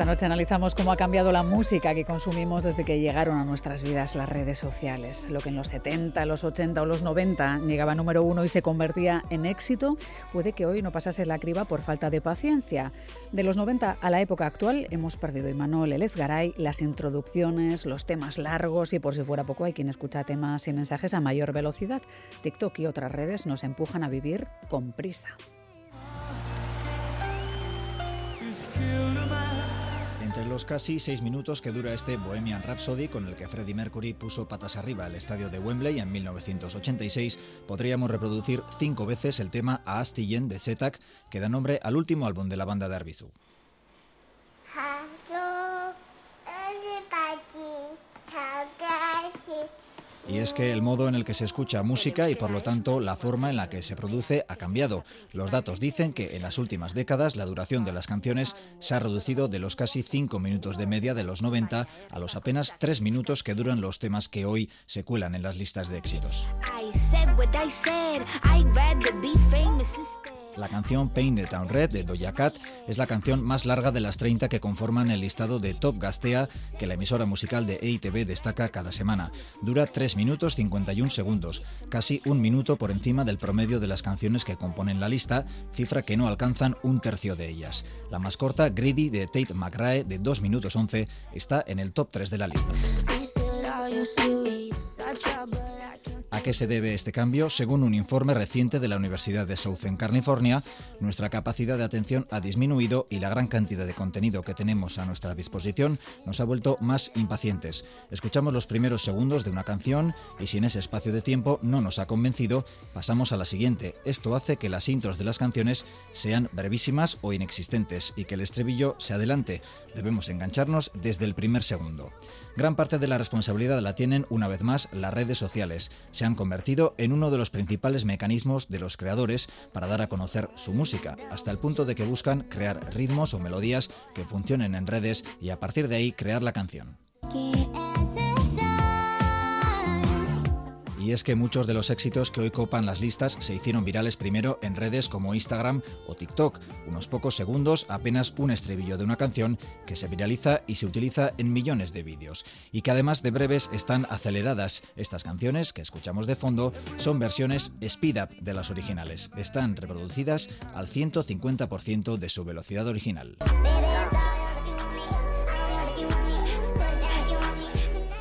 Esta noche analizamos cómo ha cambiado la música que consumimos desde que llegaron a nuestras vidas las redes sociales. Lo que en los 70, los 80 o los 90 llegaba número uno y se convertía en éxito, puede que hoy no pasase la criba por falta de paciencia. De los 90 a la época actual hemos perdido Imanol Elez Garay, las introducciones, los temas largos y por si fuera poco hay quien escucha temas y mensajes a mayor velocidad. TikTok y otras redes nos empujan a vivir con prisa. Entre los casi seis minutos que dura este Bohemian Rhapsody con el que Freddie Mercury puso patas arriba al estadio de Wembley en 1986, podríamos reproducir cinco veces el tema A Astillén de Zetak, que da nombre al último álbum de la banda de Arbizu. Y es que el modo en el que se escucha música y por lo tanto la forma en la que se produce ha cambiado. Los datos dicen que en las últimas décadas la duración de las canciones se ha reducido de los casi 5 minutos de media de los 90 a los apenas 3 minutos que duran los temas que hoy se cuelan en las listas de éxitos. La canción Paint the Town Red de Doja Cat es la canción más larga de las 30 que conforman el listado de Top Gastea que la emisora musical de EITV destaca cada semana. Dura 3 minutos 51 segundos, casi un minuto por encima del promedio de las canciones que componen la lista, cifra que no alcanzan un tercio de ellas. La más corta, Greedy de Tate McRae de 2 minutos 11, está en el top 3 de la lista. ¿A qué se debe este cambio? Según un informe reciente de la Universidad de Southern California, nuestra capacidad de atención ha disminuido y la gran cantidad de contenido que tenemos a nuestra disposición nos ha vuelto más impacientes. Escuchamos los primeros segundos de una canción y si en ese espacio de tiempo no nos ha convencido, pasamos a la siguiente. Esto hace que las intros de las canciones sean brevísimas o inexistentes y que el estribillo se adelante. Debemos engancharnos desde el primer segundo. Gran parte de la responsabilidad la tienen, una vez más, las redes sociales. Se han convertido en uno de los principales mecanismos de los creadores para dar a conocer su música, hasta el punto de que buscan crear ritmos o melodías que funcionen en redes y a partir de ahí crear la canción. Y es que muchos de los éxitos que hoy copan las listas se hicieron virales primero en redes como Instagram o TikTok, unos pocos segundos, apenas un estribillo de una canción que se viraliza y se utiliza en millones de vídeos. Y que además de breves están aceleradas. Estas canciones que escuchamos de fondo son versiones speed up de las originales. Están reproducidas al 150% de su velocidad original.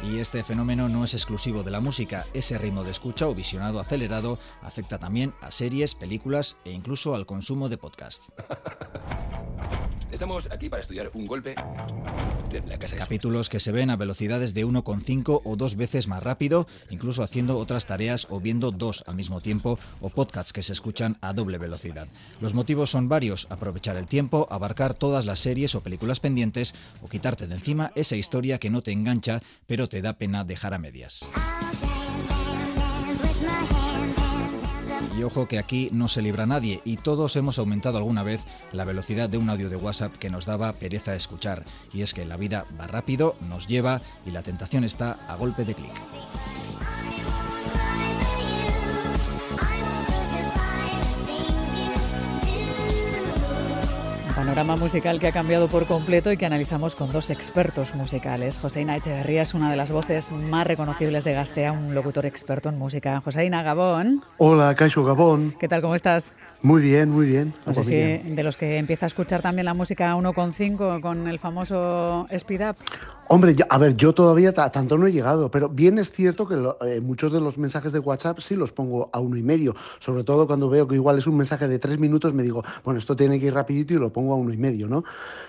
Y este fenómeno no es exclusivo de la música, ese ritmo de escucha o visionado acelerado afecta también a series, películas e incluso al consumo de podcast. Estamos aquí para estudiar un golpe de la casa Capítulos que se ven a velocidades de 1,5 o dos veces más rápido, incluso haciendo otras tareas o viendo dos al mismo tiempo, o podcasts que se escuchan a doble velocidad. Los motivos son varios, aprovechar el tiempo, abarcar todas las series o películas pendientes, o quitarte de encima esa historia que no te engancha, pero te da pena dejar a medias. Ojo que aquí no se libra nadie y todos hemos aumentado alguna vez la velocidad de un audio de WhatsApp que nos daba pereza escuchar. Y es que la vida va rápido, nos lleva y la tentación está a golpe de clic. Panorama musical que ha cambiado por completo y que analizamos con dos expertos musicales. Joseina Echeverría es una de las voces más reconocibles de Gastea, un locutor experto en música. Joseina Gabón. Hola, Caixo Gabón. ¿Qué tal? ¿Cómo estás? Muy bien, muy bien. No sé si de los que empieza a escuchar también la música 1.5 con el famoso Speed Up. Hombre, a ver, yo todavía tanto no he llegado, pero bien es cierto que eh, muchos de los mensajes de WhatsApp sí los pongo a uno y medio, sobre todo cuando veo que igual es un mensaje de tres minutos, me digo, bueno, esto tiene que ir rapidito y lo pongo a uno y medio, ¿no?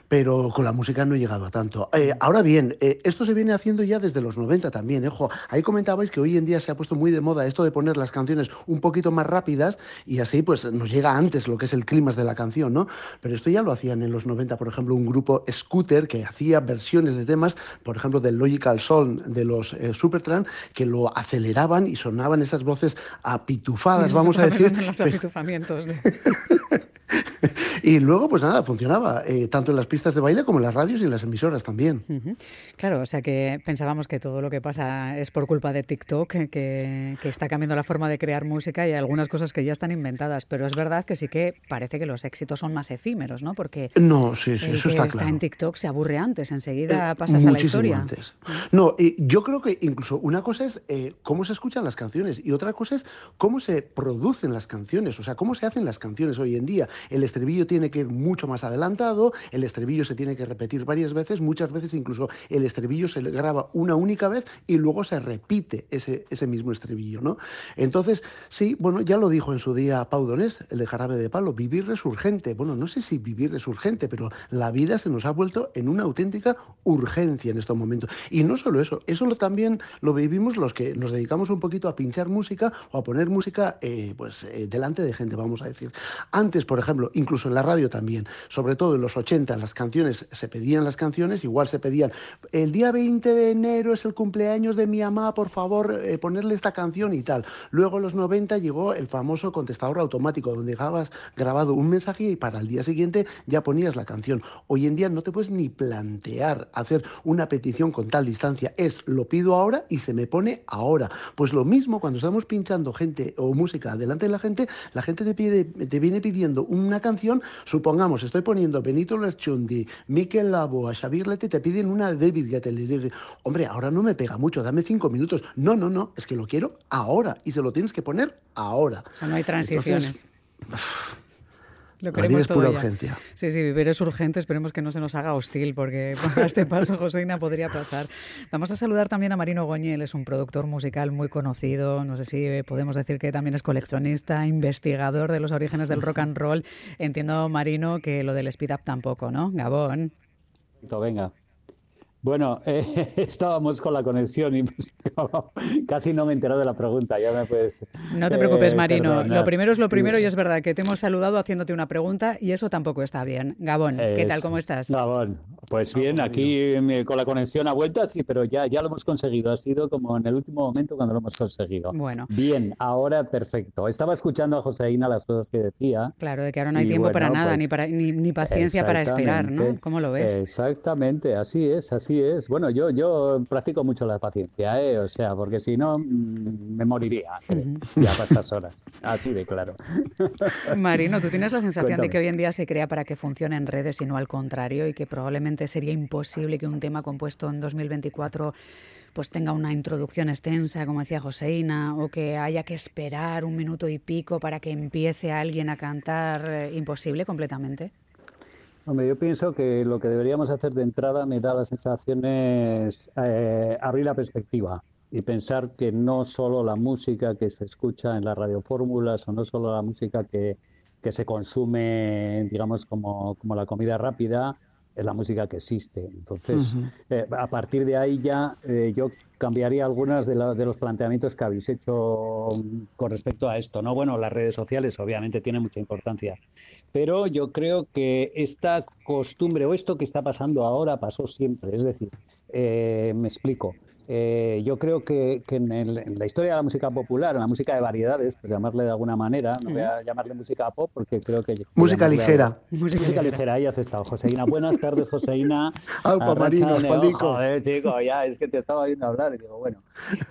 Pero con la música no he llegado a tanto. Eh, ahora bien, eh, esto se viene haciendo ya desde los 90 también, ojo. Ahí comentabais que hoy en día se ha puesto muy de moda esto de poner las canciones un poquito más rápidas y así pues nos llega antes lo que es el clima de la canción, ¿no? Pero esto ya lo hacían en los 90, por ejemplo, un grupo Scooter que hacía versiones de temas, por ejemplo, del Logical Song de los eh, Supertramp, que lo aceleraban y sonaban esas voces apitufadas, vamos a decir. En los apitufamientos. De... Y luego, pues nada, funcionaba, eh, tanto en las pistas de baile como en las radios y en las emisoras también. Claro, o sea que pensábamos que todo lo que pasa es por culpa de TikTok, que, que, está cambiando la forma de crear música y algunas cosas que ya están inventadas, pero es verdad que sí que parece que los éxitos son más efímeros, ¿no? Porque no, sí, sí, el eso que está, está en TikTok se aburre antes, enseguida pasas a la historia. Antes. No, yo creo que incluso una cosa es eh, cómo se escuchan las canciones y otra cosa es cómo se producen las canciones, o sea, cómo se hacen las canciones hoy en día. El estribillo tiene que ir mucho más adelantado, el estribillo se tiene que repetir varias veces, muchas veces incluso el estribillo se graba una única vez y luego se repite ese, ese mismo estribillo, ¿no? Entonces, sí, bueno, ya lo dijo en su día Pau Donés, el de Jarabe de Palo, vivir resurgente. Bueno, no sé si vivir resurgente, pero la vida se nos ha vuelto en una auténtica urgencia en estos momentos. Y no solo eso, eso lo, también lo vivimos los que nos dedicamos un poquito a pinchar música o a poner música eh, pues, eh, delante de gente, vamos a decir. Antes, por ejemplo, incluso en la radio también, sobre todo en los 80, las canciones, se pedían las canciones, igual se pedían, el día 20 de enero es el cumpleaños de mi mamá, por favor, eh, ponerle esta canción y tal. Luego en los 90 llegó el famoso contestador automático, donde dejabas grabado un mensaje y para el día siguiente ya ponías la canción. Hoy en día no te puedes ni plantear hacer una petición con tal distancia. Es lo pido ahora y se me pone ahora. Pues lo mismo cuando estamos pinchando gente o música delante de la gente, la gente te, pide, te viene pidiendo una canción, supongamos, estoy poniendo Benito Lerchundi, Miquel Labo, a Xavier Lete, te piden una David Guetta, les dices, hombre, ahora no me pega mucho, dame cinco minutos. No, no, no, es que lo quiero ahora y se lo tienes que poner ahora. O sea, no hay transiciones. Lo queremos es pura urgencia. Sí, sí, vivir es urgente. Esperemos que no se nos haga hostil, porque a este paso, Joseina, podría pasar. Vamos a saludar también a Marino Goñi. es un productor musical muy conocido. No sé si podemos decir que también es coleccionista, investigador de los orígenes del rock and roll. Entiendo, Marino, que lo del speed up tampoco, ¿no? Gabón. Venga. Bueno, eh, estábamos con la conexión y casi no me he enterado de la pregunta. Ya me puedes. No te preocupes, eh, Marino. Lo primero es lo primero y es verdad que te hemos saludado haciéndote una pregunta y eso tampoco está bien. Gabón, ¿qué tal? ¿Cómo estás? Gabón, pues bien, aquí con la conexión a vuelta, sí, pero ya, ya lo hemos conseguido. Ha sido como en el último momento cuando lo hemos conseguido. Bueno. Bien, ahora perfecto. Estaba escuchando a Joseína las cosas que decía. Claro, de que ahora no hay tiempo para nada, ni, pues para, ni, paciencia para esperar, ¿no? ¿Cómo lo ves? Exactamente, así es, así Así es. Bueno, yo, yo practico mucho la paciencia, ¿eh? o sea, porque si no mm, me moriría ya para estas horas. Así de claro. Marino, ¿tú tienes la sensación de que hoy en día se crea para que funcione en redes y no al contrario? Y que probablemente sería imposible que un tema compuesto en 2024 pues tenga una introducción extensa, como decía Joseina, o que haya que esperar un minuto y pico para que empiece alguien a cantar, eh, imposible completamente. Hombre, yo pienso que lo que deberíamos hacer de entrada me da la sensación es eh, abrir la perspectiva y pensar que no solo la música que se escucha en las radiofórmulas o no solo la música que, que se consume, digamos, como, como la comida rápida, es la música que existe. Entonces, eh, a partir de ahí ya eh, yo cambiaría algunas de, de, los planteamientos que habéis hecho con respecto a esto. No, bueno, las redes sociales obviamente tienen mucha importancia, pero yo creo que esta costumbre o esto que está pasando ahora pasó siempre. Es decir, eh, me explico. Eh, yo creo que, en, la historia de la música popular, en la música de variedades, por llamarle de alguna manera, no voy a llamarle música pop porque creo que... Música ligera. Música, ligera, ahí has estado, Joseína. Buenas tardes, Joseína. Alpa Marino, Joder, chico, ya, es que te estaba viendo hablar y digo, bueno.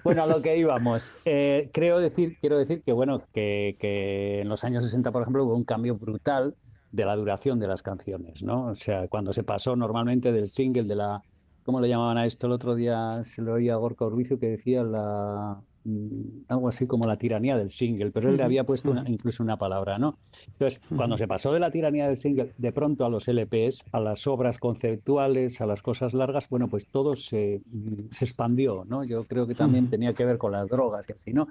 Bueno, a lo que íbamos. Eh, creo decir, quiero decir que, bueno, que, que en los años 60, por ejemplo, hubo un cambio brutal de la duración de las canciones, ¿no? O sea, cuando se pasó normalmente del single de la ¿Cómo le llamaban a esto? El otro día se lo oía a Gorka Urbicio que decía la mm, algo así como la tiranía del single, pero él le había puesto incluso una palabra, ¿no? Entonces, cuando se pasó de la tiranía del single de pronto a los LPs, a las obras conceptuales, a las cosas largas, bueno, pues todo se, mm, se expandió, ¿no? Yo creo que también tenía que ver con las drogas y así, ¿no?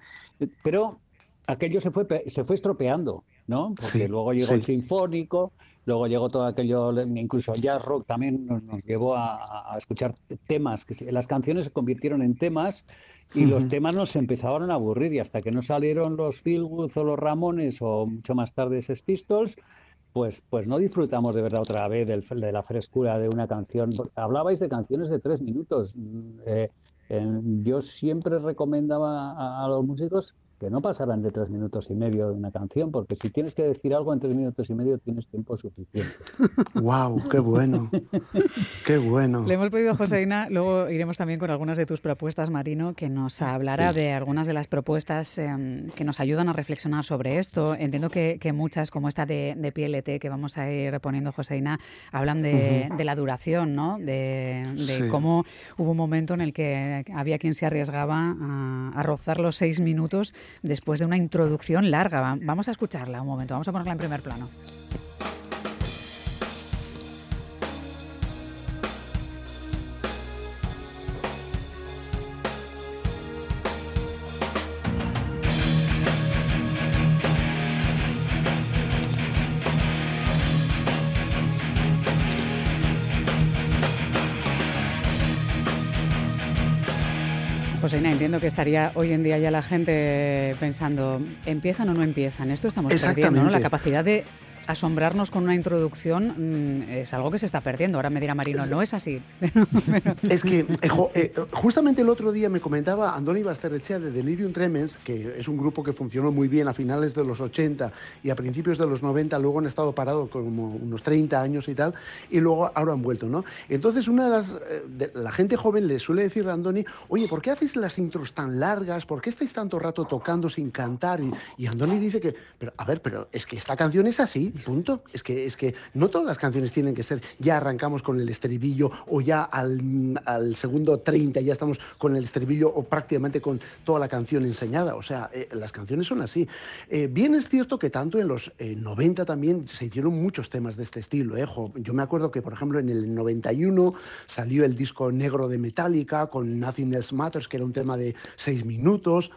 Pero aquello se fue, se fue estropeando, ¿no? Porque luego llegó el sinfónico, Luego llegó todo aquello, incluso jazz rock también nos, llevó a, escuchar temas, que las canciones se convirtieron en temas y los temas nos empezaron a aburrir y hasta que no salieron los Philwood o los Ramones o mucho más tarde esos Pistols, pues, pues no disfrutamos de verdad otra vez de la frescura de una canción. Hablabais de canciones de tres minutos. Eh, yo siempre recomendaba a, los músicos que no pasaran de tres minutos y medio de una canción, porque si tienes que decir algo en tres minutos y medio tienes tiempo suficiente. ¡Wow! ¡Qué bueno! ¡Qué bueno! Le hemos pedido a Joseina, luego iremos también con algunas de tus propuestas, Marino, que nos hablará de algunas de las propuestas em, que nos ayudan a reflexionar sobre esto. Entiendo que, muchas, como esta de, PLT que vamos a ir poniendo, Joseina, hablan de, la duración, ¿no? De, cómo hubo un momento en el que había quien se arriesgaba a, a rozar los seis minutos después de una introducción larga. Vamos a escucharla un momento, vamos a ponerla en primer plano. Entiendo que estaría hoy en día ya la gente pensando, ¿empiezan o no empiezan? Esto estamos perdiendo, ¿no? La capacidad de asombrarnos con una introducción mm, es algo que se está perdiendo. Ahora me dirá Marino, no es así. Es que eh, eh, justamente el otro día me comentaba Andoni Basterrechea de Delirium Tremens, que es un grupo que funcionó muy bien a finales de los 80 y a principios de los 90, luego han estado parados como unos 30 años y tal, y luego ahora han vuelto, ¿no? Entonces, una de las. Eh, la gente joven le suele decir a Andoni, oye, ¿por qué hacéis las intros tan largas? ¿Por qué estáis tanto rato tocando sin cantar? Y, y Andoni dice que, pero a ver, pero es que esta canción es así punto. Es que, es que no todas las canciones tienen que ser, ya arrancamos con el estribillo o ya al, segundo 30 ya estamos con el estribillo o prácticamente con toda la canción enseñada. O sea, eh, las canciones son así. Eh, bien es cierto que tanto en los 90 eh, también se hicieron muchos temas de este estilo. Yo me acuerdo que, por ejemplo, en el 91 salió el disco negro de Metallica con Nothing Else Matters, que era un tema de seis minutos.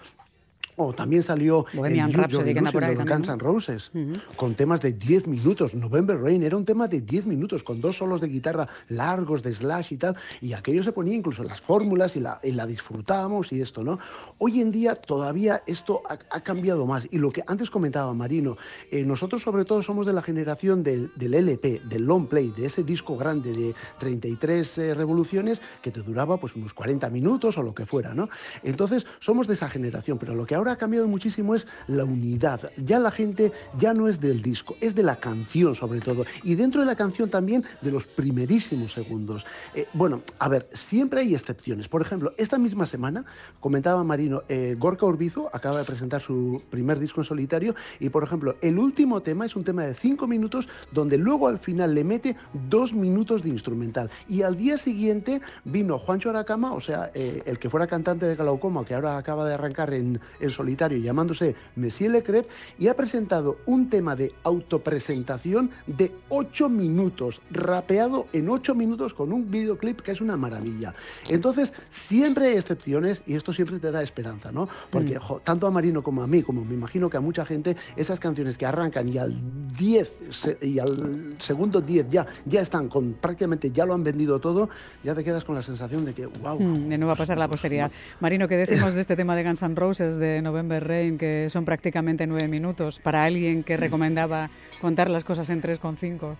O también salió Bohemian Rhapsody, que por ahí Guns N' Roses, con temas de 10 minutos. November Rain era un tema de 10 minutos, con dos solos de guitarra largos, de slash y tal. Y aquello se ponía incluso en las fórmulas y la, la disfrutábamos y esto, ¿no? Hoy en día todavía esto ha, cambiado más. Y lo que antes comentaba Marino, eh, nosotros sobre todo somos de la generación del, del, LP, del long play, de ese disco grande de 33 eh, revoluciones que te duraba pues unos 40 minutos o lo que fuera, ¿no? Entonces somos de esa generación, pero lo que ahora ha cambiado muchísimo es la unidad. Ya la gente ya no es del disco, es de la canción sobre todo. Y dentro de la canción también de los primerísimos segundos. Eh, bueno, a ver, siempre hay excepciones. Por ejemplo, esta misma semana, comentaba Marino, eh, Gorka Urbizo acaba de presentar su primer disco en solitario y, por ejemplo, el último tema es un tema de cinco minutos donde luego al final le mete dos minutos de instrumental. Y al día siguiente vino Juancho Aracama, o sea, eh, el que fuera cantante de Glaucoma, que ahora acaba de arrancar en, en solitario llamándose Monsieur Lecrep y ha presentado un tema de autopresentación de 8 minutos, rapeado en 8 minutos con un videoclip que es una maravilla. Entonces, siempre hay excepciones y esto siempre te da esperanza, ¿no? Porque mm. tanto a Marino como a mí, como me imagino que a mucha gente, esas canciones que arrancan y al 10 y al segundo 10 ya, ya están con prácticamente ya lo han vendido todo, ya te quedas con la sensación de que, wow. Mm, de nuevo va a pasar la posteridad. Marino, ¿qué decimos de este tema de Guns N' Roses de November Rain, que son prácticamente nueve minutos, para alguien que recomendaba contar las cosas en 3,5?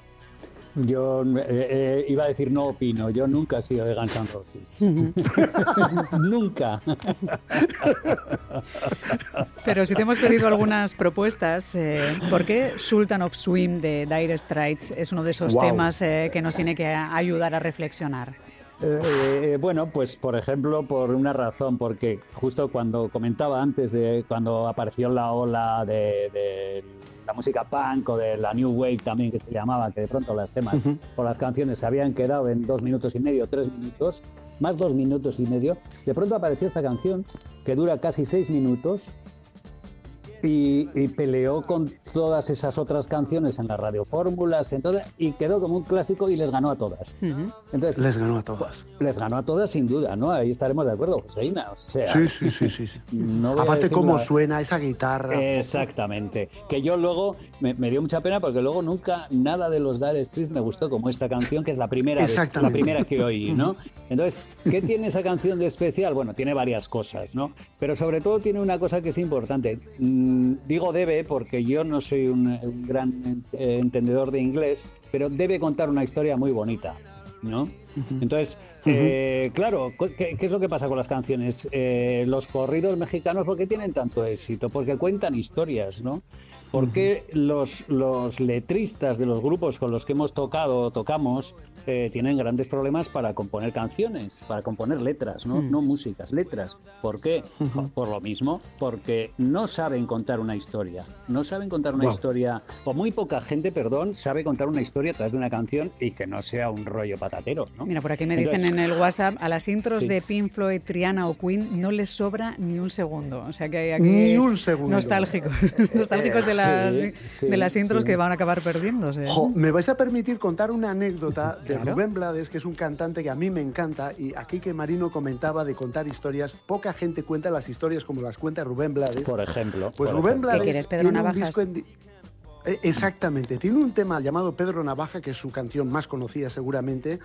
Yo eh, eh, iba a decir no opino, yo nunca he sido de Guns N' Roses. nunca. Pero si te hemos pedido algunas propuestas, eh, ¿por qué Sultan of Swim de Dire Straits es uno de esos temas que nos tiene que ayudar a reflexionar? Eh, bueno, pues por ejemplo, por una razón, porque justo cuando comentaba antes de cuando apareció la ola de, la música punk o de la new wave también que se llamaba, que de pronto las temas o las canciones se habían quedado en dos minutos y medio, tres minutos, más dos minutos y medio, de pronto apareció esta canción que dura casi seis minutos y, peleó con todas esas otras canciones en las radiofórmulas entonces, y quedó como un clásico y les ganó a todas. Entonces, les ganó a todas. Les ganó a todas sin duda, ¿no? Ahí estaremos de acuerdo, Joseina. O sea, sí, sí, sí, sí. Aparte cómo suena esa guitarra. Exactamente. Que yo luego me, dio mucha pena porque luego nunca nada de los Dire Straits me gustó como esta canción que es la primera, la primera que oí, ¿no? Entonces, ¿qué tiene esa canción de especial? Bueno, tiene varias cosas, ¿no? Pero sobre todo tiene una cosa que es importante Mm, digo debe porque yo no soy un, gran entendedor de inglés, pero debe contar una historia muy bonita, ¿no? Entonces, eh, claro, ¿qué, es lo que pasa con las canciones? Eh, los corridos mexicanos, ¿por qué tienen tanto éxito? Porque cuentan historias, ¿no? ¿Por qué los, los letristas de los grupos con los que hemos tocado o tocamos eh, tienen grandes problemas para componer canciones, para componer letras, no, mm. no músicas, letras? ¿Por qué? Por lo mismo, porque no saben contar una historia. No saben contar una historia, o muy poca gente, perdón, sabe contar una historia a través de una canción y que no sea un rollo patatero. ¿no? Mira, por aquí me dicen en el WhatsApp, a las intros de Pink Floyd, Triana o Queen no les sobra ni un segundo. O sea que hay aquí ni un segundo. nostálgicos, nostálgicos de de las intros que van a acabar perdiéndose. me vais a permitir contar una anécdota de Rubén Blades, que es un cantante que a mí me encanta, y aquí que Marino comentaba de contar historias, poca gente cuenta las historias como las cuenta Rubén Blades. Por ejemplo. Pues Rubén Blades. ¿Qué quieres, Pedro Navajas? Eh, exactamente, tiene un tema llamado Pedro Navaja, que es su canción más conocida seguramente.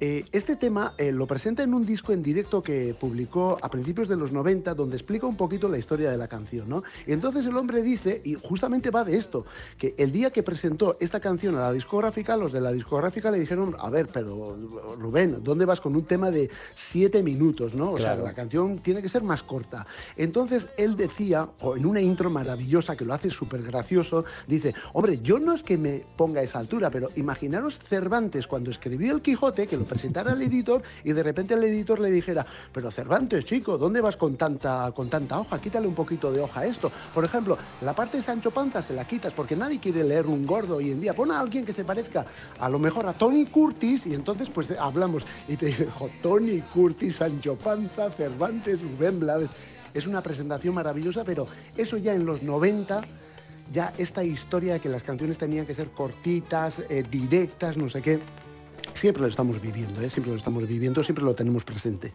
Eh, este tema eh, lo presenta en un disco en directo que publicó a principios de los 90, donde explica un poquito la historia de la canción. ¿no? Y entonces el hombre dice, y justamente va de esto, que el día que presentó esta canción a la discográfica, los de la discográfica le dijeron, a ver, pero Rubén, ¿dónde vas con un tema de siete minutos? ¿no? O sea, la canción tiene que ser más corta. Entonces él decía, o en una intro maravillosa que lo hace súper gracioso, dice, Hombre, yo no es que me ponga a esa altura, pero imaginaros Cervantes cuando escribió el Quijote, que lo presentara al editor y de repente el editor le dijera, pero Cervantes, chico, ¿dónde vas con tanta, con tanta hoja? Quítale un poquito de hoja a esto. Por ejemplo, la parte de Sancho Panza se la quitas porque nadie quiere leer un gordo hoy en día. Pon a alguien que se parezca a lo mejor a Tony Curtis y entonces pues hablamos y te digo, Tony Curtis, Sancho Panza, Cervantes, Rubén Blades. Es una presentación maravillosa, pero eso ya en los 90 ya esta historia de que las canciones tenían que ser cortitas, eh, directas, no sé qué, siempre lo estamos viviendo, ¿eh? siempre lo estamos viviendo, siempre lo tenemos presente.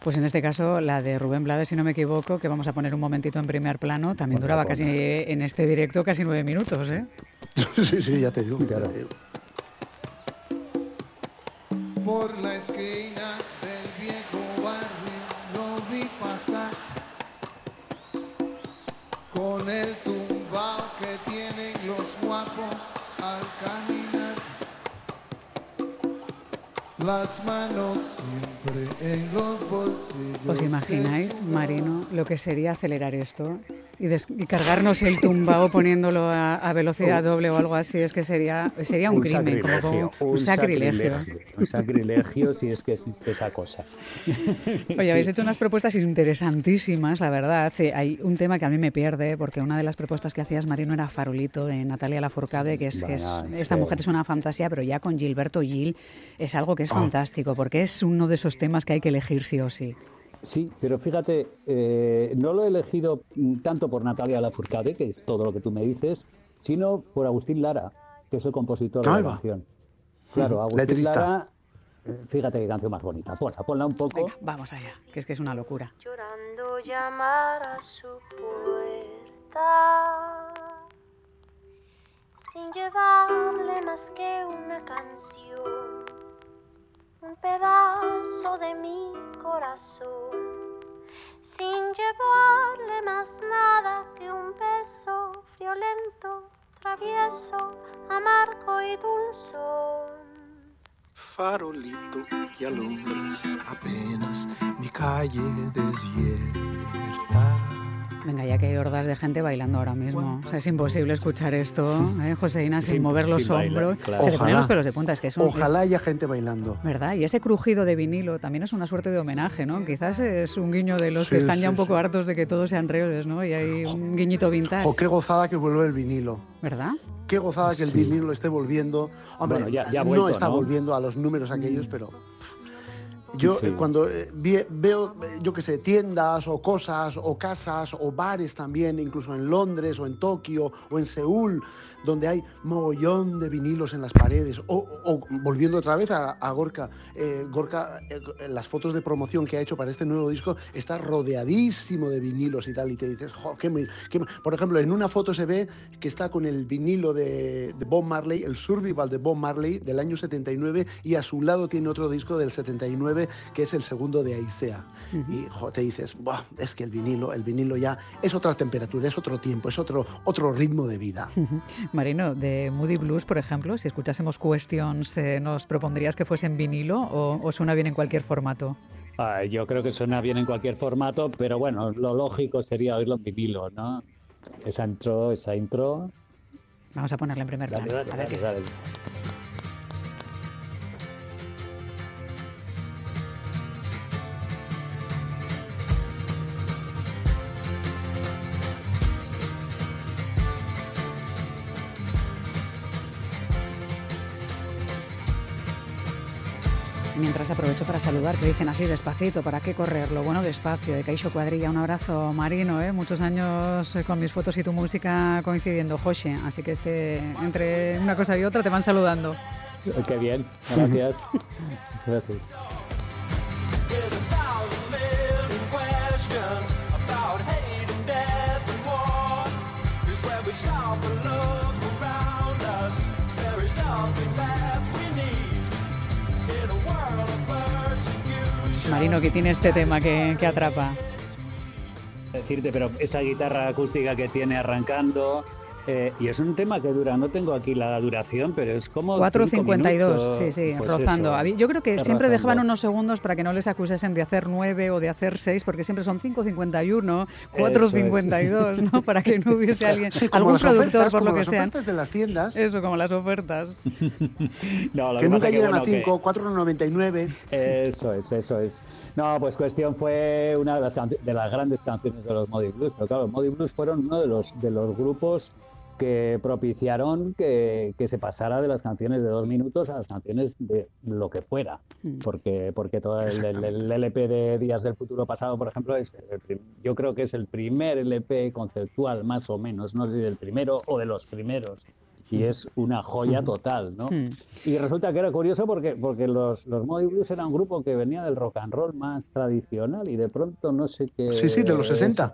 Pues en este caso, la de Rubén Blades, si no me equivoco, que vamos a poner un momentito en primer plano, también duraba casi en este directo casi nueve minutos, ¿eh? sí, sí, ya te digo. Por la esquina del viejo barrio lo vi pasar con el que Las manos siempre en los bolsillos. ¿Os imagináis, Marino, lo que sería acelerar esto? Y, cargarnos el tumbao poniéndolo a, velocidad doble o algo así, es que sería, sería un, crimen, como, un, sacrilegio. Un sacrilegio si es que existe esa cosa. Oye, habéis hecho unas propuestas interesantísimas, la verdad. Hay un tema que a mí me pierde, porque una de las propuestas que hacías, Marino, era Farolito, de Natalia Lafourcade, que es, esta mujer es una fantasía, pero ya con Gilberto Gil es algo que es ah. fantástico, porque es uno de esos temas que hay que elegir sí o sí. Sí, pero fíjate, eh, no lo he elegido tanto por Natalia Lafourcade, que es todo lo que tú me dices, sino por Agustín Lara, que es el compositor de la canción. Claro, Agustín Lara, eh, fíjate qué canción más bonita. Ponla, ponla un poco. Venga, vamos allá, que es que es una locura. Llorando llamar a su puerta, sin llevarle más que una canción un pedazo de mi corazón, sin llevarle más nada que un beso violento, travieso, amargo y dulzón. Farolito que alumbras apenas mi calle desierta Venga, ya que hay hordas de gente bailando ahora mismo. O sea, es imposible escuchar esto, ¿eh, Joseina, sin mover los hombros. Se le ponen los pelos de punta. Es que es Ojalá haya gente bailando. ¿Verdad? Y ese crujido de vinilo también es una suerte de homenaje, ¿no? Quizás es un guiño de los que están ya un poco hartos de que todos sean reales, ¿no? Y hay un guiñito vintage. O qué gozada que vuelve el vinilo. ¿Verdad? Qué gozada que el vinilo esté volviendo. Hombre, ya, no está volviendo a los números aquellos, pero yo cuando eh, veo, eh, yo qué sé, tiendas o cosas o casas o bares también, incluso en Londres o en Tokio o en Seúl, donde hay mogollón de vinilos en las paredes. O, volviendo otra vez a, Gorka, eh, Gorka, eh, las fotos de promoción que ha hecho para este nuevo disco, está rodeadísimo de vinilos y tal, y te dices, por ejemplo, en una foto se ve que está con el vinilo de, de, Bob Marley, el Survival de Bob Marley del año 79, y a su lado tiene otro disco del 79 19, que es el segundo de Aicea. Y jo, te dices, Buah, es que el vinilo, el vinilo ya es otra temperatura, es otro tiempo, es otro, otro ritmo de vida. Marino, de Moody Blues, por ejemplo, si escuchásemos Questions, eh, ¿nos propondrías que fuese en vinilo o, o suena bien en cualquier formato? Ah, yo creo que suena bien en cualquier formato, pero bueno, lo lógico sería oírlo en vinilo, ¿no? Esa intro, esa intro. Vamos a ponerla en primer Dale, plano. dale, a ver dale, Mientras aprovecho para saludar, que dicen así despacito, ¿para qué correrlo? Bueno, despacio, de Caixo Cuadrilla, un abrazo marino, ¿eh? muchos años eh, con mis fotos y tu música coincidiendo, José, así que este, entre una cosa y otra te van saludando. Qué bien, gracias. gracias. Marino, que tiene este tema que, que atrapa. decirte, pero esa guitarra acústica que tiene arrancando. Eh, y es un tema que dura, no tengo aquí la duración, pero es como. 4.52, cinco minutos, sí, sí, pues rozando. eso, Yo creo que siempre dejaban unos segundos para que no les acusasen de hacer 9 o de hacer 6, porque siempre son 5.51, 4.52, ¿no? Para que no hubiese alguien, algún productor, ofertas, por lo como que las sean. ofertas de las tiendas, Eso, como las ofertas. No, lo que que nunca que, llegan bueno, a que- 5, 4,99. Eso es, eso es. No, pues Cuestión fue una de las, de las grandes canciones de los Modi Blues, pero claro, los Modi Blues fueron uno de los, de los grupos que propiciaron que, que se pasara de las canciones de dos minutos a las canciones de lo que fuera, porque, porque todo el, el- el LP de Días del Futuro Pasado, por ejemplo, es el yo creo que es el primer LP conceptual, más o menos, no sé si el primero o de los primeros, y es una joya total, ¿no? Y resulta que era curioso porque, porque los, los Moody Blues era un grupo que venía del rock and roll más tradicional y de pronto no sé qué... Sí, sí, de los 60.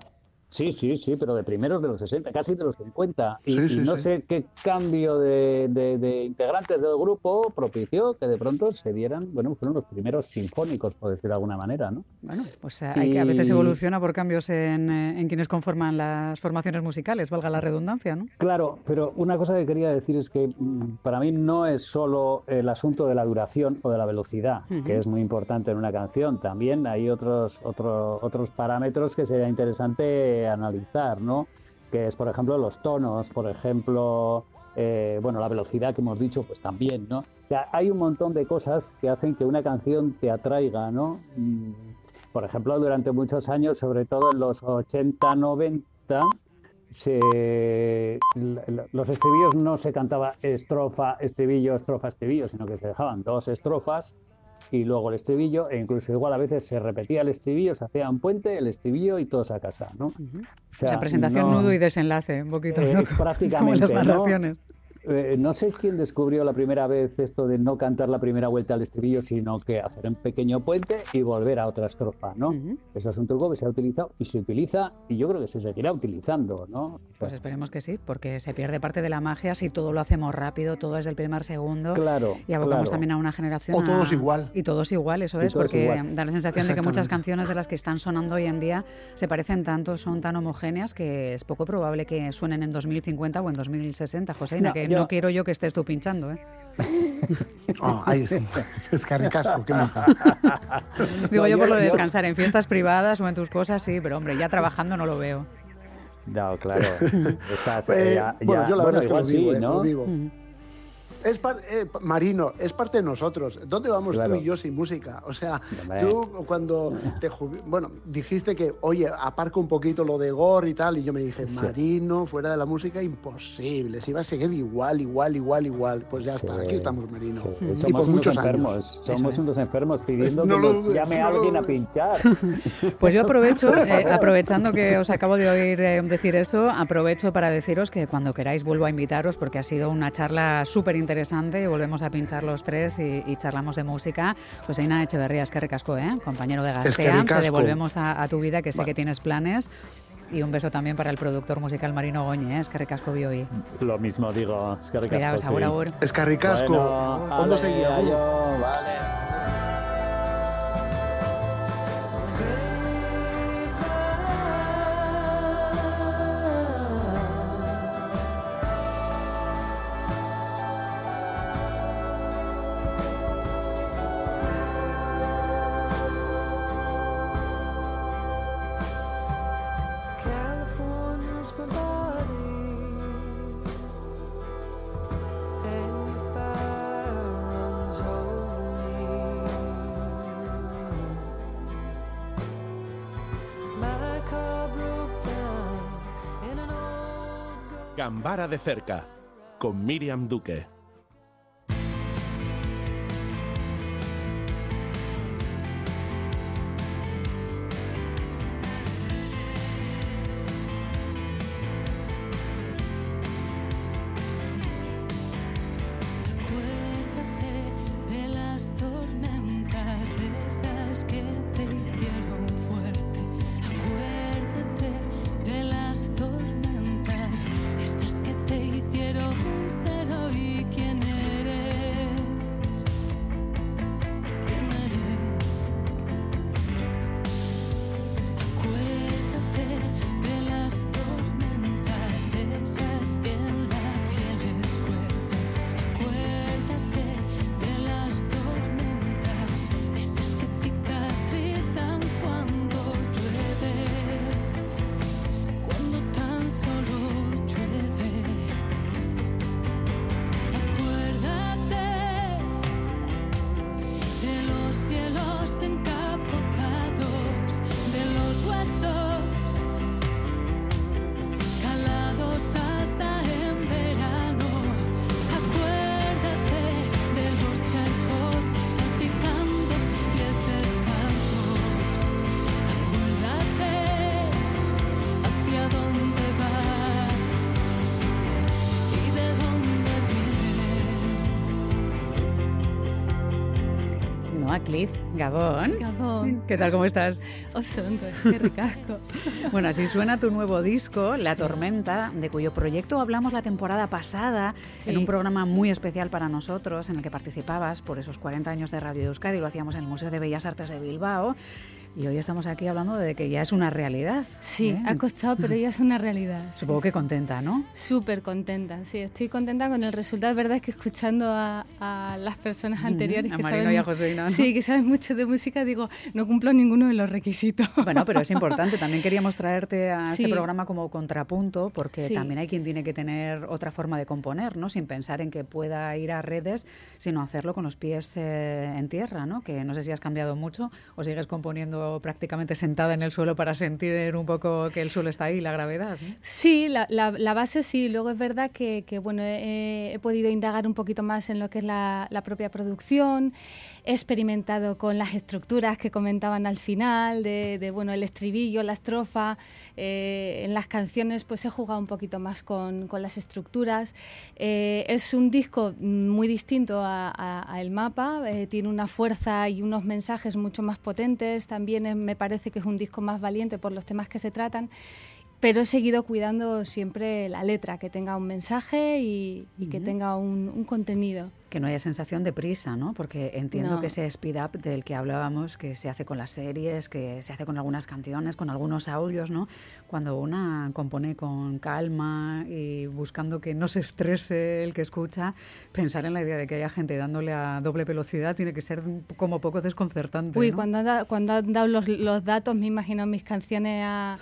Sí, sí, sí, pero de primeros de los 60, casi de los 50. Y, Sí, y sí, no sí. sé qué cambio de, de- de integrantes del grupo propició que de pronto se dieran, bueno, fueron los primeros sinfónicos, por decir de alguna manera, ¿no? Bueno, pues eh, hay que, a veces evoluciona por cambios en, eh, en quienes conforman las formaciones musicales, valga la redundancia, ¿no? Claro, pero una cosa que quería decir es que mm, para mí no es solo el asunto de la duración o de la velocidad, que es muy importante en una canción. También hay otros, otro- otros parámetros que sería interesante analizar, ¿no? Que es, por ejemplo, los tonos, por ejemplo, eh, bueno, la velocidad que hemos dicho, pues también, ¿no? O sea, hay un montón de cosas que hacen que una canción te atraiga, ¿no? Mm, Por ejemplo, durante muchos años, sobre todo en los 80, 90, se, l- l- los estribillos no se cantaba estrofa, estribillo, estrofa, estribillo, sino que se dejaban dos estrofas y luego el estribillo, e incluso igual a veces se repetía el estribillo, se hacía un puente, el estribillo y todos a casa, ¿no? O O sea, presentación, no- nudo y desenlace, un poquito, Eh, ¿no? Como prácticamente, las ¿no? Eh, no sé quién descubrió la primera vez esto de no cantar la primera vuelta al estribillo, sino que hacer un pequeño puente y volver a otra estrofa, ¿no? Eso es un truco que se ha utilizado y se utiliza y yo creo que se seguirá utilizando, ¿no? Pues esperemos que sí, porque se pierde parte de la magia si todo lo hacemos rápido, todo es del primer segundo. Claro, Y abocamos claro. también a una generación. O todos a- igual. Y todos igual, eso Y es, porque igual. da la sensación de que muchas canciones de las que están sonando hoy en día se parecen tanto, son tan homogéneas que es poco probable que suenen en 2050 o en 2060, Joseina, No, que yo- no quiero yo que estés tú pinchando, ¿eh? Oh, ahí es, es carricasco, qué maja. Digo No, yo, por lo de yo- descansar en fiestas privadas o en tus cosas, sí, pero hombre, ya trabajando no lo veo. No, claro. Estás, Eh, eh, ya- bueno, ya- yo la bueno, verdad es que igual lo digo, sí, eh, ¿no? lo digo. Mm. Es par- eh, Marino, es parte de nosotros. ¿Dónde vamos Claro. tú y yo sin música? O sea, Hombre. tú cuando te jubi- bueno, dijiste que, oye, aparco un poquito lo de Gore y tal, y yo me dije, Sí. Marino, fuera de la música, imposible. Si va a seguir igual, igual, igual, igual. Pues ya Sí, está, aquí estamos, Marino. sí. Y por Somos unos muchos enfermos, años. somos es. unos enfermos pidiendo No que lo nos dudes, llame no lo alguien a pinchar. Pues yo aprovecho, eh, aprovechando que os acabo de oír eh, decir eso, aprovecho para deciros que cuando queráis vuelvo a invitaros porque ha sido una charla súper interesante y volvemos a pinchar los tres y, y charlamos de música. Joseina Echeverría, es que recasco, ¿eh? compañero de Gastea, te ricasco. devolvemos a, a tu vida, que sé que tienes planes. Y un beso también para el productor musical Marino Goñi, ¿eh? es que recasco vi hoy. Lo mismo digo, es que Cuidado, ricasco, sabor, sí. Es carricasco. Bueno, ¿Cuándo seguía? vale. Gambara de cerca, con Miriam Duque. Gabón. Gabón. ¿Qué tal, cómo estás? Oso ondo, qué ricasco. Bueno, así suena tu nuevo disco, La Tormenta, de cuyo proyecto hablamos la temporada pasada Sí. en un programa muy especial para nosotros en el que participabas por esos 40 años de Radio Euskadi, lo hacíamos en el Museo de Bellas Artes de Bilbao. Y hoy estamos aquí hablando de que ya es una realidad. Sí, ¿eh? ha costado, pero ya es una realidad. Supongo que contenta, ¿no? Súper contenta, sí, estoy contenta con el resultado. Es verdad es que escuchando a, a las personas anteriores a que Marino saben, y a Josefina, ¿no? sí, que saben mucho de música, digo, no cumplo ninguno de los requisitos. Bueno, pero es importante. También queríamos traerte a este programa como contrapunto, porque Sí. también hay quien tiene que tener otra forma de componer, ¿no? Sin pensar en que pueda ir a redes, sino hacerlo con los pies eh, en tierra, ¿no? Que no sé si has cambiado mucho o sigues componiendo prácticamente sentada en el suelo para sentir un poco que el suelo está ahí, la gravedad. Sí, la, la- base sí. Luego es verdad que, bueno, he, podido indagar un poquito más en lo que es la propia producción. He experimentado con las estructuras que comentaban al final, de, bueno, el estribillo, la estrofa. Eh, en las canciones pues he jugado un poquito más con, con las estructuras. Eh, es un disco muy distinto a, El Mapa, eh, tiene una fuerza y unos mensajes mucho más potentes. También me parece que es un disco más valiente por los temas que se tratan pero he seguido cuidando siempre la letra, que tenga un mensaje y, y que Ujú. tenga un, un contenido. Que no haya sensación de prisa, ¿no? Porque entiendo No. que ese speed up del que hablábamos, que se hace con las series, que se hace con algunas canciones, con algunos audios, ¿no? Cuando una compone con calma y buscando que no se estrese el que escucha, pensar en la idea de que haya gente dándole a doble velocidad tiene que ser como poco desconcertante. Uy, ¿no? cuando, han da- cuando han dado los, los datos, me imagino mis canciones a,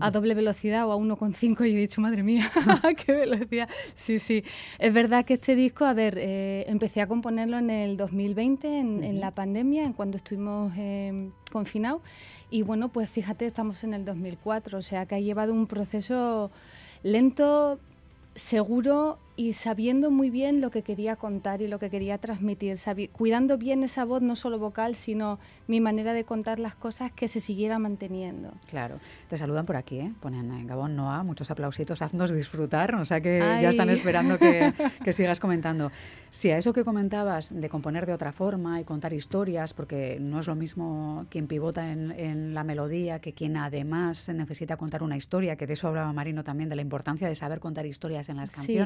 a doble velocidad o a 1,5 y he dicho, madre mía, qué velocidad. Sí, sí. Es verdad que este disco, a ver, eh, empecé a componerlo en el 2020, en, en la pandemia, en cuando estuvimos eh, confinados. Y bueno, pues fíjate, estamos en el 2004, o sea que ha llevado un proceso lento, seguro y sabiendo muy bien lo que quería contar y lo que quería transmitir, cuidando bien esa voz, no solo vocal, sino mi manera de contar las cosas que se siguiera manteniendo. Claro, te saludan por aquí, ¿eh? ponen en Gabón Noa, muchos aplausitos, haznos disfrutar, o sea que Ay. ya están esperando que, que sigas comentando. Si a eso que comentabas de componer de otra forma y contar historias, porque no es lo mismo quien pivota en, en la melodía que quien además necesita contar una historia, que de eso hablaba Marino también, de la importancia de saber contar historias en las Sí.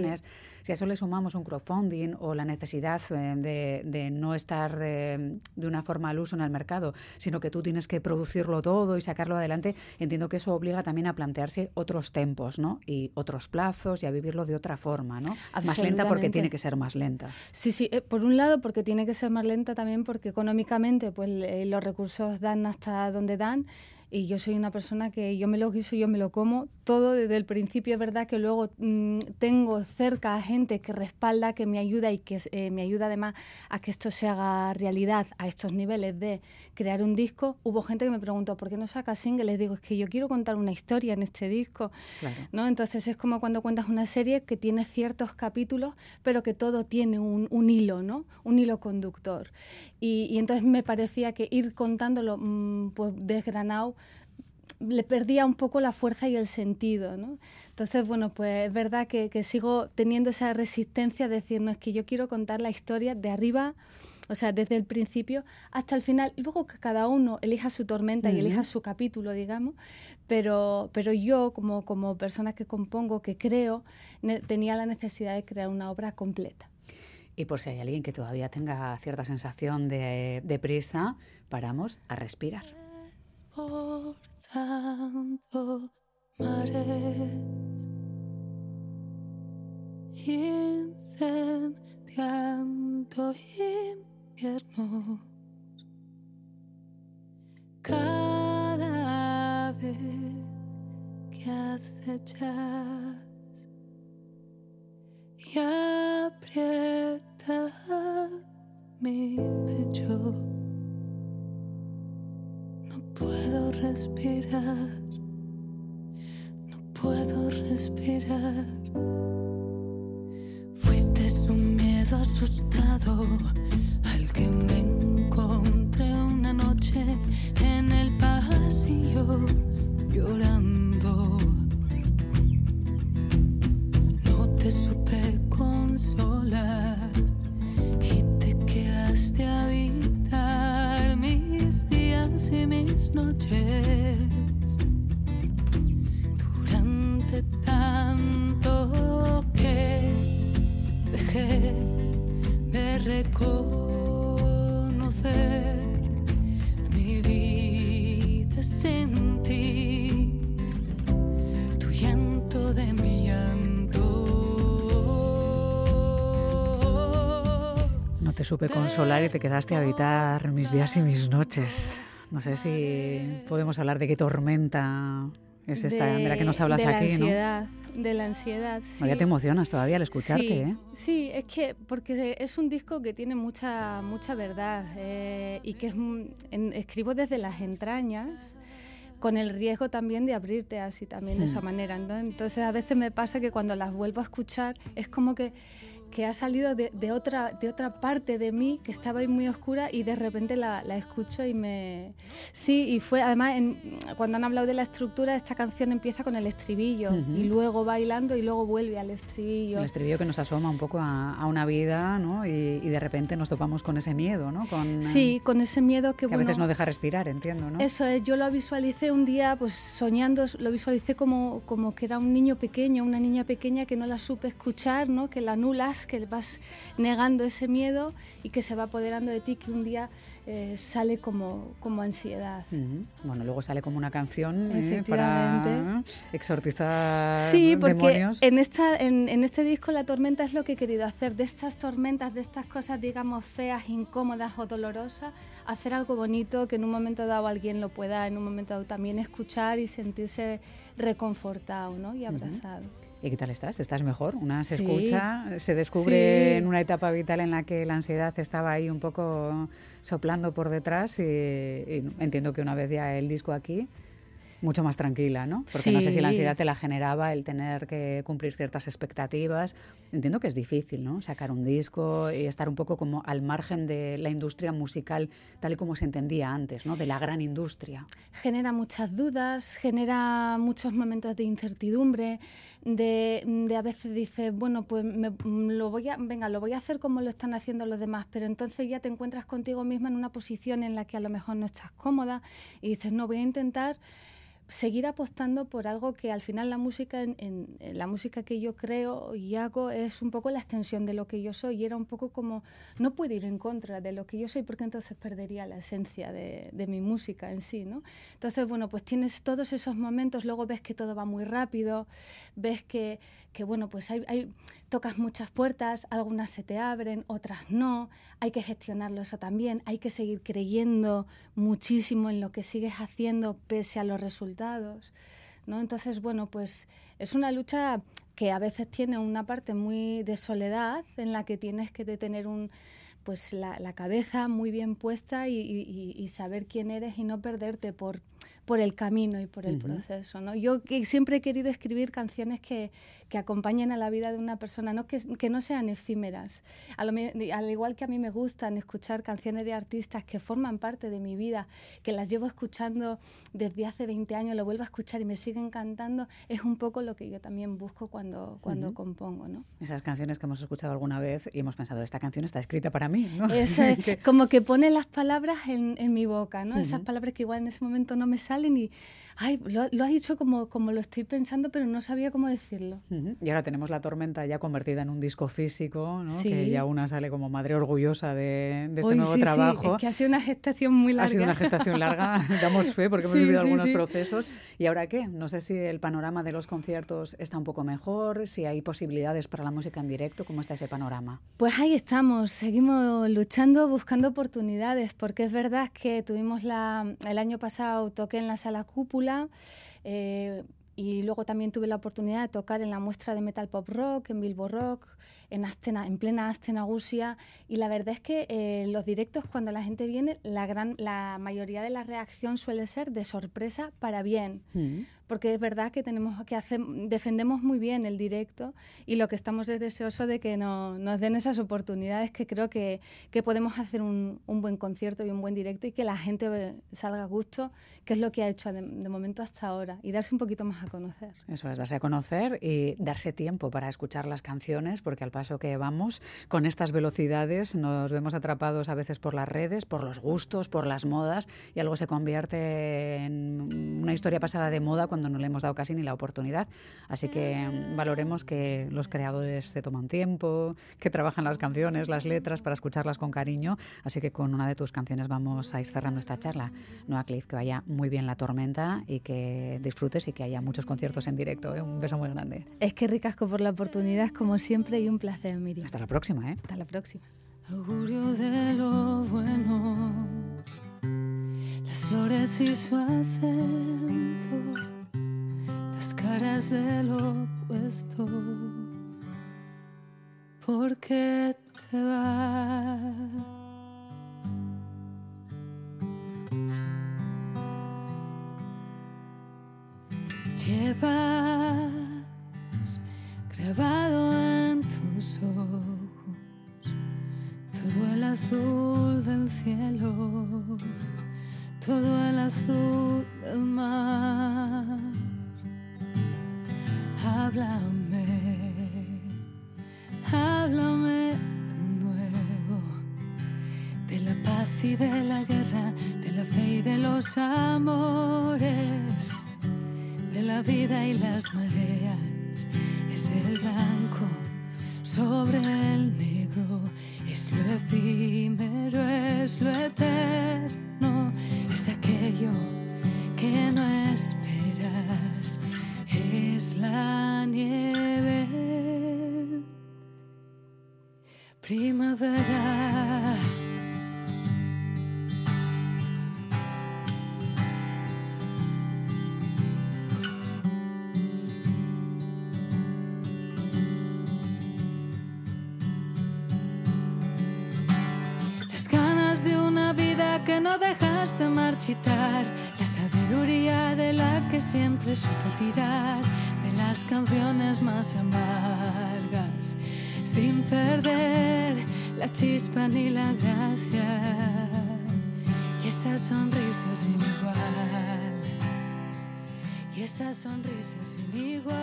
Si a eso le sumamos un crowdfunding o la necesidad eh, de, de no estar de, de una forma al uso en el mercado, sino que tú tienes que producirlo todo y sacarlo adelante, entiendo que eso obliga también a plantearse otros tempos, ¿no? Y otros plazos y a vivirlo de otra forma, ¿no? Más lenta porque tiene que ser más lenta. Sí, sí, eh, por un lado porque tiene que ser más lenta también porque económicamente pues eh, los recursos dan hasta donde dan y yo soy una persona que yo me lo quiso, yo me lo como todo desde el principio. Es verdad que luego mm, tengo cerca a gente que respalda, que me ayuda y que eh, me ayuda además a que esto se haga realidad a estos niveles de crear un disco. Hubo gente que me preguntó, ¿por qué no sacas single? Les digo, es que yo quiero contar una historia en este disco. ¿no? Entonces es como cuando cuentas una serie que tiene ciertos capítulos, pero que todo tiene un, un hilo, ¿no? un hilo conductor. Y, y, entonces me parecía que ir contándolo mm, pues, desgranado le perdía un poco la fuerza y el sentido, ¿no? Entonces, bueno, pues es verdad que, que, sigo teniendo esa resistencia de decir, no, es que yo quiero contar la historia de arriba, o sea, desde el principio hasta el final, luego que cada uno elija su tormenta uh -huh. y elija su capítulo, digamos, pero, pero yo como, como persona que compongo, que creo, tenía la necesidad de crear una obra completa. Y por si hay alguien que todavía tenga cierta sensación de, de prisa, paramos a respirar. Tanto mares incendiando inviernos cada vez que acechas y aprietas mi pecho puedo respirar, no puedo respirar. Fuiste un miedo asustado al que me encontré una noche en el pasillo llorando. Noches durante tanto que dejé de reconocer mi vida sin ti, tu llanto de mi llanto. No te supe consolar y te quedaste a habitar mis días y mis noches. No sé si podemos hablar de qué tormenta es esta de, de la que nos hablas de la aquí, ansiedad, ¿no? De la ansiedad, sí. Te emocionas todavía al escucharte, sí, ¿eh? Sí, es que porque es un disco que tiene mucha mucha verdad eh, y que es, en, escribo desde las entrañas con el riesgo también de abrirte así también Hmm. de esa manera. ¿no? Entonces a veces me pasa que cuando las vuelvo a escuchar es como que que ha salido de, de, otra, de otra parte de mí que estaba ahí muy oscura y de repente la, la escucho y me... Sí, y fue además en, cuando han hablado de la estructura, esta canción empieza con el estribillo uh -huh. y luego bailando y luego vuelve al estribillo. El estribillo que nos asoma un poco a, a una vida ¿no? y, y, de repente nos topamos con ese miedo, ¿no? Con, sí, con ese miedo que, que bueno, a veces no deja respirar, entiendo, ¿no? Eso es, yo lo visualicé un día pues soñando, lo visualicé como, como que era un niño pequeño, una niña pequeña que no la supe escuchar, ¿no? que la anulas, que vas negando ese miedo y que se va apoderando de ti, que un día eh, sale como, como ansiedad. Uh -huh. Bueno, luego sale como una canción eh, para exorcizar Sí, porque demonios. En, esta, en, en, este disco La Tormenta es lo que he querido hacer, de estas tormentas, de estas cosas, digamos, feas, incómodas o dolorosas, hacer algo bonito que en un momento dado alguien lo pueda, en un momento dado también escuchar y sentirse reconfortado ¿no? y abrazado. Uh -huh. ¿Y qué tal estás? ¿Estás mejor? Una se sí. escucha, se descubre sí. en una etapa vital en la que la ansiedad estaba ahí un poco soplando por detrás y, y entiendo que una vez ya el disco aquí, mucho más tranquila, ¿no? Porque sí. no sé si la ansiedad te la generaba el tener que cumplir ciertas expectativas. Entiendo que es difícil, ¿no? Sacar un disco y estar un poco como al margen de la industria musical tal y como se entendía antes, ¿no? De la gran industria. Genera muchas dudas, genera muchos momentos de incertidumbre, de, de a veces dices, bueno, pues me, lo voy a, venga, lo voy a hacer como lo están haciendo los demás, pero entonces ya te encuentras contigo misma en una posición en la que a lo mejor no estás cómoda y dices, no, voy a intentar seguir apostando por algo que al final la música, la música que yo creo y hago es un poco la extensión de lo que yo soy y era un poco como, no puedo ir en contra de lo que yo soy porque entonces perdería la esencia de, mi música en sí, ¿no? Entonces, bueno, pues tienes todos esos momentos, luego ves que todo va muy rápido, ves que, bueno, pues hay- tocas muchas puertas, algunas se te abren, otras no, hay que gestionarlo eso también, hay que seguir creyendo muchísimo en lo que sigues haciendo pese a los resultados, ¿no? Entonces, bueno, pues es una lucha que a veces tiene una parte muy de soledad en la que tienes que tener un pues la, la cabeza muy bien puesta y, y- y- y saber quién eres y no perderte por, por el camino y por el proceso. ¿no? Yo que siempre he querido escribir canciones que, que acompañen a la vida de una persona, ¿no? que, que no sean efímeras. A lo al igual que a mí me gustan escuchar canciones de artistas que forman parte de mi vida, que las llevo escuchando desde hace 20 años, lo vuelvo a escuchar y me siguen cantando, es un poco lo que yo también busco cuando, cuando Ujú. compongo. ¿no? Esas canciones que hemos escuchado alguna vez y hemos pensado, esta canción está escrita para mí, ¿no? Eso es, como que pone las palabras en, en mi boca, ¿no? Esas Ujú. palabras que igual en ese momento no me salen y, ay, lo, lo has dicho como, como lo estoy pensando, pero no sabía cómo decirlo. Y ahora tenemos la tormenta ya convertida en un disco físico, ¿no? Sí. que ya una sale como madre orgullosa de, de este nuevo sí, sí, trabajo. es que ha sido una gestación muy larga. Ha sido una gestación larga, damos fe porque hemos vivido algunos procesos. ¿Y ahora qué? No sé si el panorama de los conciertos está un poco mejor, si hay posibilidades para la música en directo, ¿cómo está ese panorama? Pues ahí estamos, seguimos luchando, buscando oportunidades, porque es verdad que tuvimos la, el año pasado toqué en la sala cúpula eh, y luego también tuve la oportunidad de tocar en la muestra de Metal Pop Rock, en Bilbo Rock, en, plena Astenagusia y la verdad es que eh, los directos cuando la gente viene, la, gran, la mayoría de la reacción suele ser de sorpresa para bien porque es verdad que tenemos que hacer, defendemos muy bien el directo y lo que estamos es deseoso de que no- nos den esas oportunidades que creo que, que podemos hacer un, un buen concierto y un buen directo y que la gente eh, salga a gusto, que es lo que ha hecho de, de momento hasta ahora, y darse un poquito más a conocer. Eso es, darse a conocer y darse tiempo para escuchar las canciones, porque al paso que vamos, con estas velocidades, nos vemos atrapados a veces por las redes, por los gustos, por las modas, y algo se convierte en una historia pasada de moda cuando no le hemos dado casi ni la oportunidad. Así que mm, valoremos que los creadores se toman tiempo, que trabajan las canciones, las letras, para escucharlas con cariño. Así que con una de tus canciones vamos a ir cerrando esta charla. Noah Cliff, que vaya muy bien la tormenta y que disfrutes y que haya muchos conciertos en directo. ¿eh? Un beso muy grande. Es que ricasco por la oportunidad, como siempre, y un placer, Miriam. Hasta la próxima, ¿eh? Hasta la próxima. augurio de lo bueno, las flores y su acento, las caras de lo opuesto. ¿Por qué te vas? Llevas grabado en tus ojos todo el azul del cielo, todo el azul del mar. Háblame, háblame de nuevo de la paz y de la guerra, de la fe y de los amores, de la vida y las mareas. Es el blanco sobre el negro, es lo efímero, es lo eterno, es aquello que no esperas, es la nieve. Primavera. Supo tirar, de las canciones más amargas, sin perder la chispa ni la gracia, y esa sonrisa sin igual, y esa sonrisa sin igual,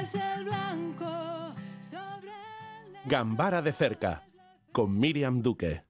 es el blanco sobre Gambara de cerca, con Miriam Duque.